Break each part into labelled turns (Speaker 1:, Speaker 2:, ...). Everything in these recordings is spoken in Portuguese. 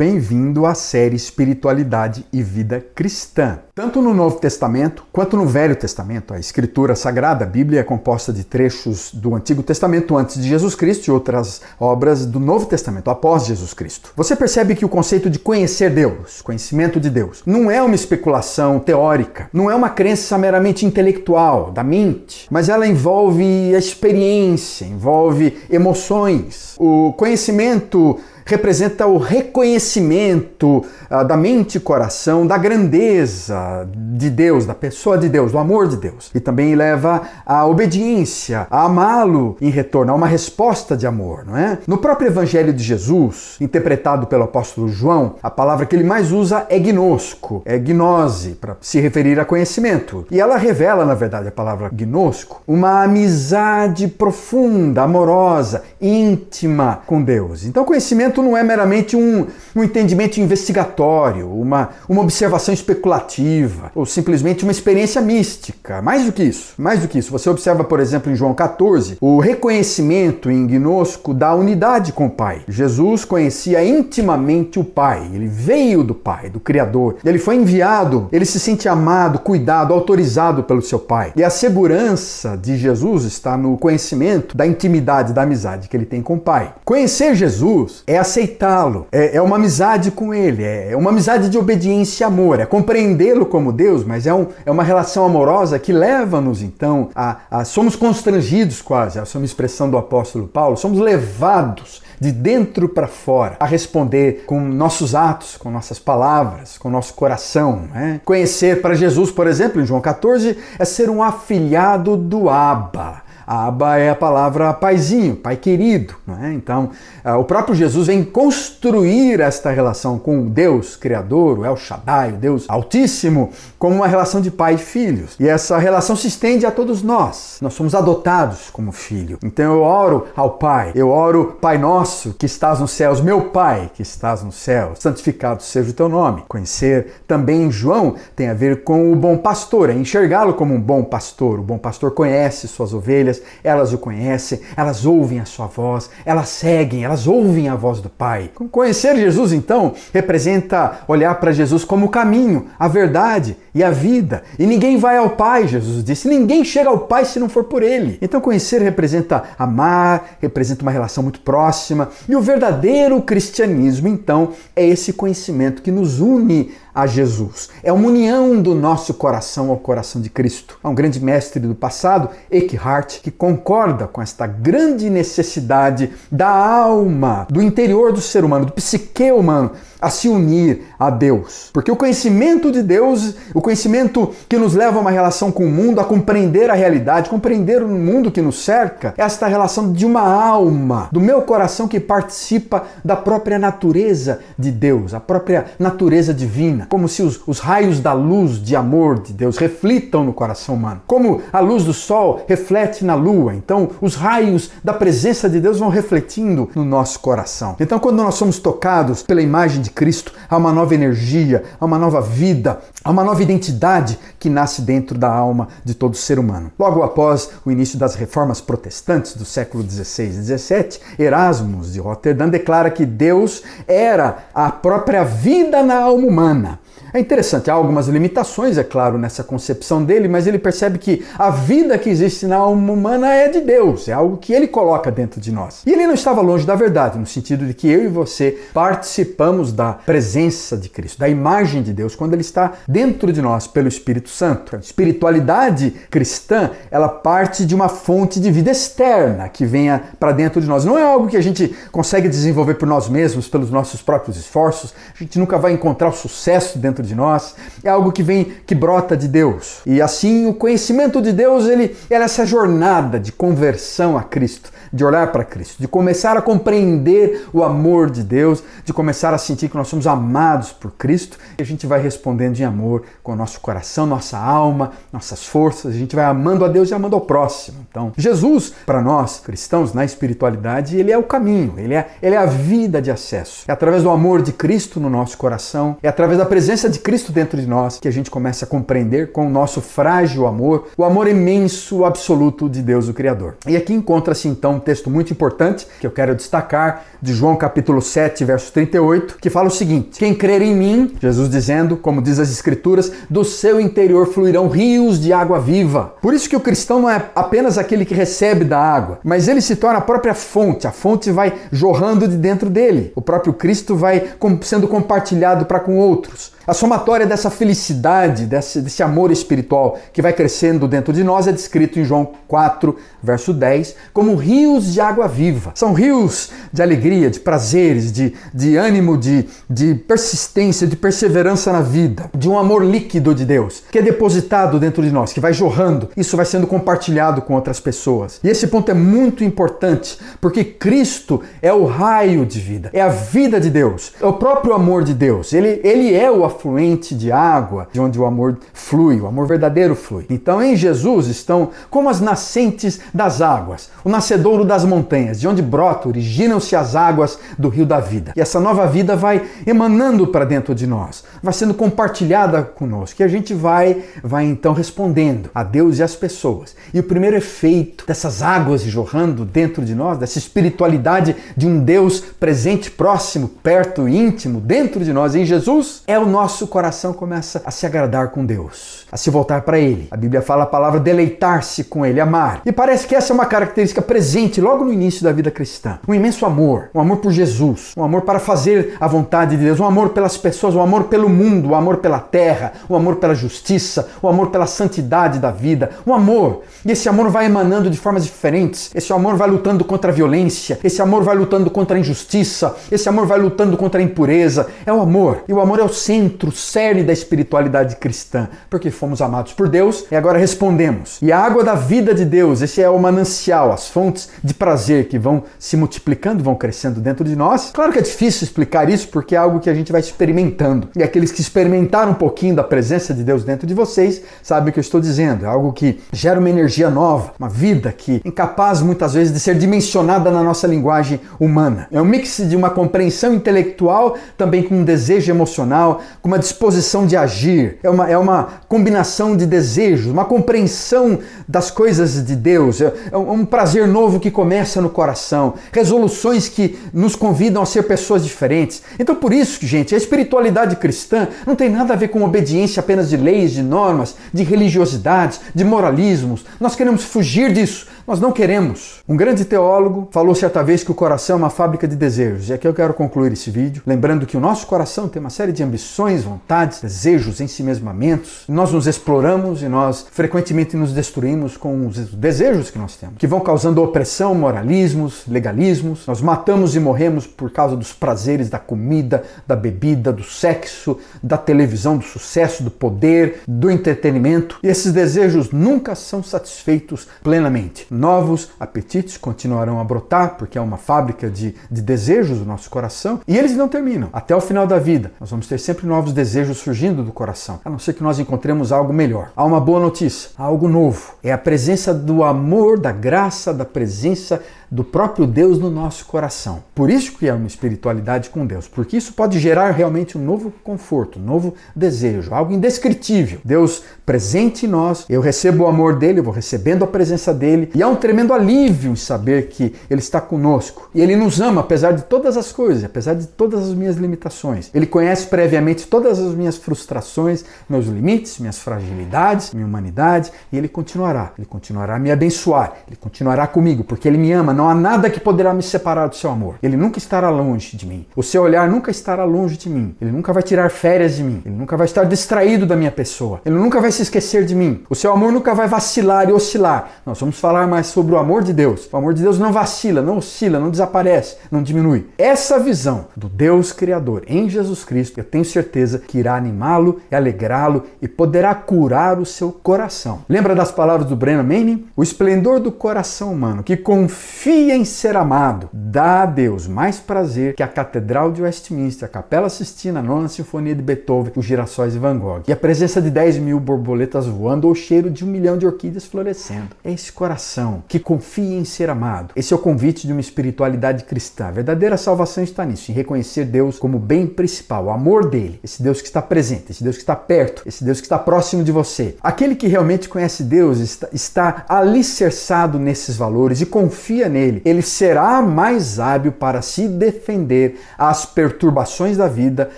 Speaker 1: bem-vindo à série Espiritualidade e Vida Cristã. Tanto no Novo Testamento quanto no Velho Testamento, a Escritura Sagrada, a Bíblia é composta de trechos do Antigo Testamento antes de Jesus Cristo e outras obras do Novo Testamento após Jesus Cristo. Você percebe que o conceito de conhecer Deus, conhecimento de Deus, não é uma especulação teórica, não é uma crença meramente intelectual, da mente, mas ela envolve a experiência, envolve emoções. O conhecimento representa o reconhecimento uh, da mente e coração da grandeza de Deus, da pessoa de Deus, do amor de Deus. E também leva à obediência, a amá-lo em retorno, a uma resposta de amor, não é? No próprio Evangelho de Jesus, interpretado pelo apóstolo João, a palavra que ele mais usa é gnosco, é gnose, para se referir a conhecimento. E ela revela, na verdade, a palavra gnosco, uma amizade profunda, amorosa, íntima com Deus. Então, conhecimento não é meramente um, um entendimento investigatório, uma, uma observação especulativa, ou simplesmente uma experiência mística. Mais do que isso, mais do que isso. Você observa, por exemplo, em João 14, o reconhecimento em Gnosco da unidade com o Pai. Jesus conhecia intimamente o Pai, ele veio do Pai, do Criador. Ele foi enviado, ele se sente amado, cuidado, autorizado pelo seu Pai. E a segurança de Jesus está no conhecimento da intimidade, da amizade que ele tem com o Pai. Conhecer Jesus é aceitá-lo, é, é, uma amizade com ele, é, é uma amizade de obediência e amor, é compreendê-lo como Deus, mas é, um, é uma relação amorosa que leva-nos então a, a. Somos constrangidos quase, essa é uma expressão do apóstolo Paulo, somos levados de dentro para fora, a responder com nossos atos, com nossas palavras, com nosso coração. Né? Conhecer para Jesus, por exemplo, em João 14, é ser um afilhado do Abba. Abba é a palavra paizinho, pai querido. É? Então, uh, o próprio Jesus vem construir esta relação com o Deus Criador, o El Shaddai, o Deus Altíssimo, como uma relação de pai e filhos. E essa relação se estende a todos nós. Nós somos adotados como filho. Então eu oro ao Pai, eu oro, Pai nosso que estás nos céus, meu Pai que estás nos céus, santificado seja o teu nome. Conhecer também João tem a ver com o bom pastor, é enxergá-lo como um bom pastor. O bom pastor conhece suas ovelhas elas o conhecem, elas ouvem a sua voz, elas seguem, elas ouvem a voz do Pai. Conhecer Jesus, então, representa olhar para Jesus como o caminho, a verdade e a vida. E ninguém vai ao Pai, Jesus disse, ninguém chega ao Pai se não for por Ele. Então, conhecer representa amar, representa uma relação muito próxima. E o verdadeiro cristianismo, então, é esse conhecimento que nos une a Jesus. É uma união do nosso coração ao coração de Cristo. Há um grande mestre do passado, Eckhart, que concorda com esta grande necessidade da alma, do interior do ser humano, do psique humano, a se unir a Deus. Porque o conhecimento de Deus, o conhecimento que nos leva a uma relação com o mundo, a compreender a realidade, compreender o mundo que nos cerca, é esta relação de uma alma, do meu coração que participa da própria natureza de Deus, a própria natureza divina, como se os, os raios da luz de amor de Deus reflitam no coração humano. Como a luz do sol reflete na lua, então os raios da presença de Deus vão refletindo no nosso coração. Então, quando nós somos tocados pela imagem de de Cristo, há uma nova energia, há uma nova vida, há uma nova identidade que nasce dentro da alma de todo ser humano. Logo após o início das reformas protestantes do século 16 e 17, Erasmus de Roterdã declara que Deus era a própria vida na alma humana. É interessante, há algumas limitações, é claro, nessa concepção dele, mas ele percebe que a vida que existe na alma humana é de Deus, é algo que ele coloca dentro de nós. E ele não estava longe da verdade, no sentido de que eu e você participamos da presença de Cristo, da imagem de Deus, quando ele está dentro de nós pelo Espírito Santo. A espiritualidade cristã, ela parte de uma fonte de vida externa que venha para dentro de nós. Não é algo que a gente consegue desenvolver por nós mesmos, pelos nossos próprios esforços. A gente nunca vai encontrar o sucesso dentro dentro de nós, é algo que vem, que brota de Deus. E assim o conhecimento de Deus, ele, é essa jornada de conversão a Cristo, de olhar para Cristo, de começar a compreender o amor de Deus, de começar a sentir que nós somos amados por Cristo, e a gente vai respondendo em amor com o nosso coração, nossa alma, nossas forças, a gente vai amando a Deus e amando ao próximo. Então, Jesus, para nós cristãos, na espiritualidade, ele é o caminho, ele é, ele é a vida de acesso. É através do amor de Cristo no nosso coração, é através da presença de Cristo dentro de nós que a gente começa a compreender com o nosso frágil amor, o amor imenso, absoluto de Deus, o Criador. E aqui encontra-se então um texto muito importante que eu quero destacar, de João capítulo 7, verso 38, que fala o seguinte: Quem crer em mim, Jesus dizendo, como diz as Escrituras, do seu interior fluirão rios de água viva. Por isso que o cristão não é apenas aquele que recebe da água, mas ele se torna a própria fonte, a fonte vai jorrando de dentro dele. O próprio Cristo vai sendo compartilhado para com outros. A somatória dessa felicidade, desse, desse amor espiritual que vai crescendo dentro de nós é descrito em João 4, verso 10, como rios de água viva. São rios de alegria, de prazeres, de, de ânimo, de, de persistência, de perseverança na vida, de um amor líquido de Deus, que é depositado dentro de nós, que vai jorrando. Isso vai sendo compartilhado com outras pessoas. E esse ponto é muito importante, porque Cristo é o raio de vida, é a vida de Deus, é o próprio amor de Deus. Ele, ele é o afluente de água, de onde o amor flui, o amor verdadeiro flui. Então em Jesus estão como as nascentes das águas, o nascedouro das montanhas, de onde brota, originam-se as águas do rio da vida. E essa nova vida vai emanando para dentro de nós, vai sendo compartilhada conosco, e a gente vai, vai então respondendo a Deus e às pessoas. E o primeiro efeito dessas águas jorrando dentro de nós, dessa espiritualidade de um Deus presente, próximo, perto, íntimo, dentro de nós, em Jesus, é o nosso nosso coração começa a se agradar com Deus, a se voltar para Ele. A Bíblia fala a palavra deleitar-se com Ele, amar. E parece que essa é uma característica presente logo no início da vida cristã. Um imenso amor, um amor por Jesus, um amor para fazer a vontade de Deus, um amor pelas pessoas, um amor pelo mundo, um amor pela terra, um amor pela justiça, um amor pela santidade da vida, um amor. E esse amor vai emanando de formas diferentes. Esse amor vai lutando contra a violência, esse amor vai lutando contra a injustiça, esse amor vai lutando contra a impureza. É o amor. E o amor é o centro centro, cerne da espiritualidade cristã, porque fomos amados por Deus e agora respondemos. E a água da vida de Deus, esse é o manancial, as fontes de prazer que vão se multiplicando, vão crescendo dentro de nós. Claro que é difícil explicar isso porque é algo que a gente vai experimentando. E aqueles que experimentaram um pouquinho da presença de Deus dentro de vocês sabem o que eu estou dizendo. É algo que gera uma energia nova, uma vida que é incapaz muitas vezes de ser dimensionada na nossa linguagem humana. É um mix de uma compreensão intelectual também com um desejo emocional, com uma disposição de agir, é uma, é uma combinação de desejos, uma compreensão das coisas de Deus, é, é um prazer novo que começa no coração, resoluções que nos convidam a ser pessoas diferentes. Então, por isso, gente, a espiritualidade cristã não tem nada a ver com obediência apenas de leis, de normas, de religiosidades, de moralismos. Nós queremos fugir disso nós não queremos. Um grande teólogo falou certa vez que o coração é uma fábrica de desejos. E aqui eu quero concluir esse vídeo, lembrando que o nosso coração tem uma série de ambições, vontades, desejos, ensimesmamentos. Nós nos exploramos e nós frequentemente nos destruímos com os desejos que nós temos, que vão causando opressão, moralismos, legalismos. Nós matamos e morremos por causa dos prazeres da comida, da bebida, do sexo, da televisão, do sucesso, do poder, do entretenimento. E esses desejos nunca são satisfeitos plenamente novos apetites continuarão a brotar, porque é uma fábrica de, de desejos do nosso coração, e eles não terminam. Até o final da vida, nós vamos ter sempre novos desejos surgindo do coração, a não ser que nós encontremos algo melhor. Há uma boa notícia, há algo novo. É a presença do amor, da graça, da presença do próprio Deus no nosso coração. Por isso que é uma espiritualidade com Deus, porque isso pode gerar realmente um novo conforto, um novo desejo, algo indescritível. Deus presente em nós, eu recebo o amor dele, eu vou recebendo a presença dele, e há um tremendo alívio em saber que ele está conosco. E ele nos ama apesar de todas as coisas, apesar de todas as minhas limitações. Ele conhece previamente todas as minhas frustrações, meus limites, minhas fragilidades, minha humanidade, e ele continuará. Ele continuará a me abençoar, ele continuará comigo, porque ele me ama não há nada que poderá me separar do seu amor. Ele nunca estará longe de mim. O seu olhar nunca estará longe de mim. Ele nunca vai tirar férias de mim. Ele nunca vai estar distraído da minha pessoa. Ele nunca vai se esquecer de mim. O seu amor nunca vai vacilar e oscilar. Nós vamos falar mais sobre o amor de Deus. O amor de Deus não vacila, não oscila, não desaparece, não diminui. Essa visão do Deus Criador em Jesus Cristo, eu tenho certeza que irá animá-lo e alegrá-lo e poderá curar o seu coração. Lembra das palavras do Brennan Manning? O esplendor do coração humano que confia em ser amado, dá a Deus mais prazer que a Catedral de Westminster, a Capela Sistina, a Nona Sinfonia de Beethoven, os girassóis de Van Gogh. E a presença de 10 mil borboletas voando ou o cheiro de um milhão de orquídeas florescendo. É esse coração que confia em ser amado. Esse é o convite de uma espiritualidade cristã. A verdadeira salvação está nisso, em reconhecer Deus como bem principal, o amor dele, esse Deus que está presente, esse Deus que está perto, esse Deus que está próximo de você. Aquele que realmente conhece Deus está, está alicerçado nesses valores e confia nele. Ele será mais hábil para se defender às perturbações da vida,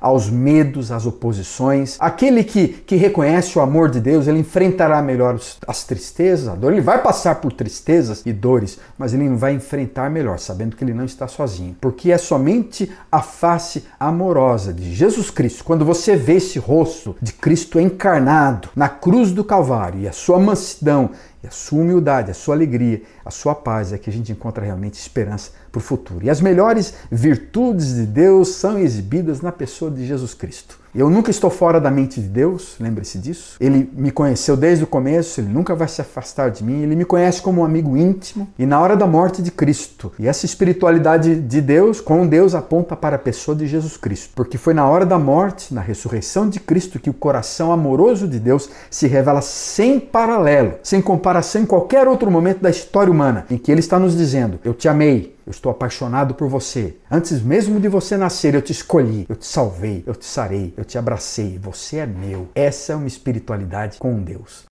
Speaker 1: aos medos, às oposições. Aquele que, que reconhece o amor de Deus, ele enfrentará melhor as tristezas, a dor. Ele vai passar por tristezas e dores, mas ele vai enfrentar melhor, sabendo que ele não está sozinho. Porque é somente a face amorosa de Jesus Cristo, quando você vê esse rosto de Cristo encarnado na cruz do Calvário e a sua mansidão e a sua humildade, a sua alegria, a sua paz é que a gente encontra realmente esperança para o futuro. E as melhores virtudes de Deus são exibidas na pessoa de Jesus Cristo. Eu nunca estou fora da mente de Deus, lembre-se disso. Ele me conheceu desde o começo, ele nunca vai se afastar de mim, ele me conhece como um amigo íntimo e na hora da morte de Cristo. E essa espiritualidade de Deus, com Deus, aponta para a pessoa de Jesus Cristo, porque foi na hora da morte, na ressurreição de Cristo, que o coração amoroso de Deus se revela sem paralelo, sem comparação em qualquer outro momento da história humana, em que ele está nos dizendo: Eu te amei, eu estou apaixonado por você. Antes mesmo de você nascer, eu te escolhi, eu te salvei, eu te sarei, eu te abracei. Você é meu. Essa é uma espiritualidade com Deus.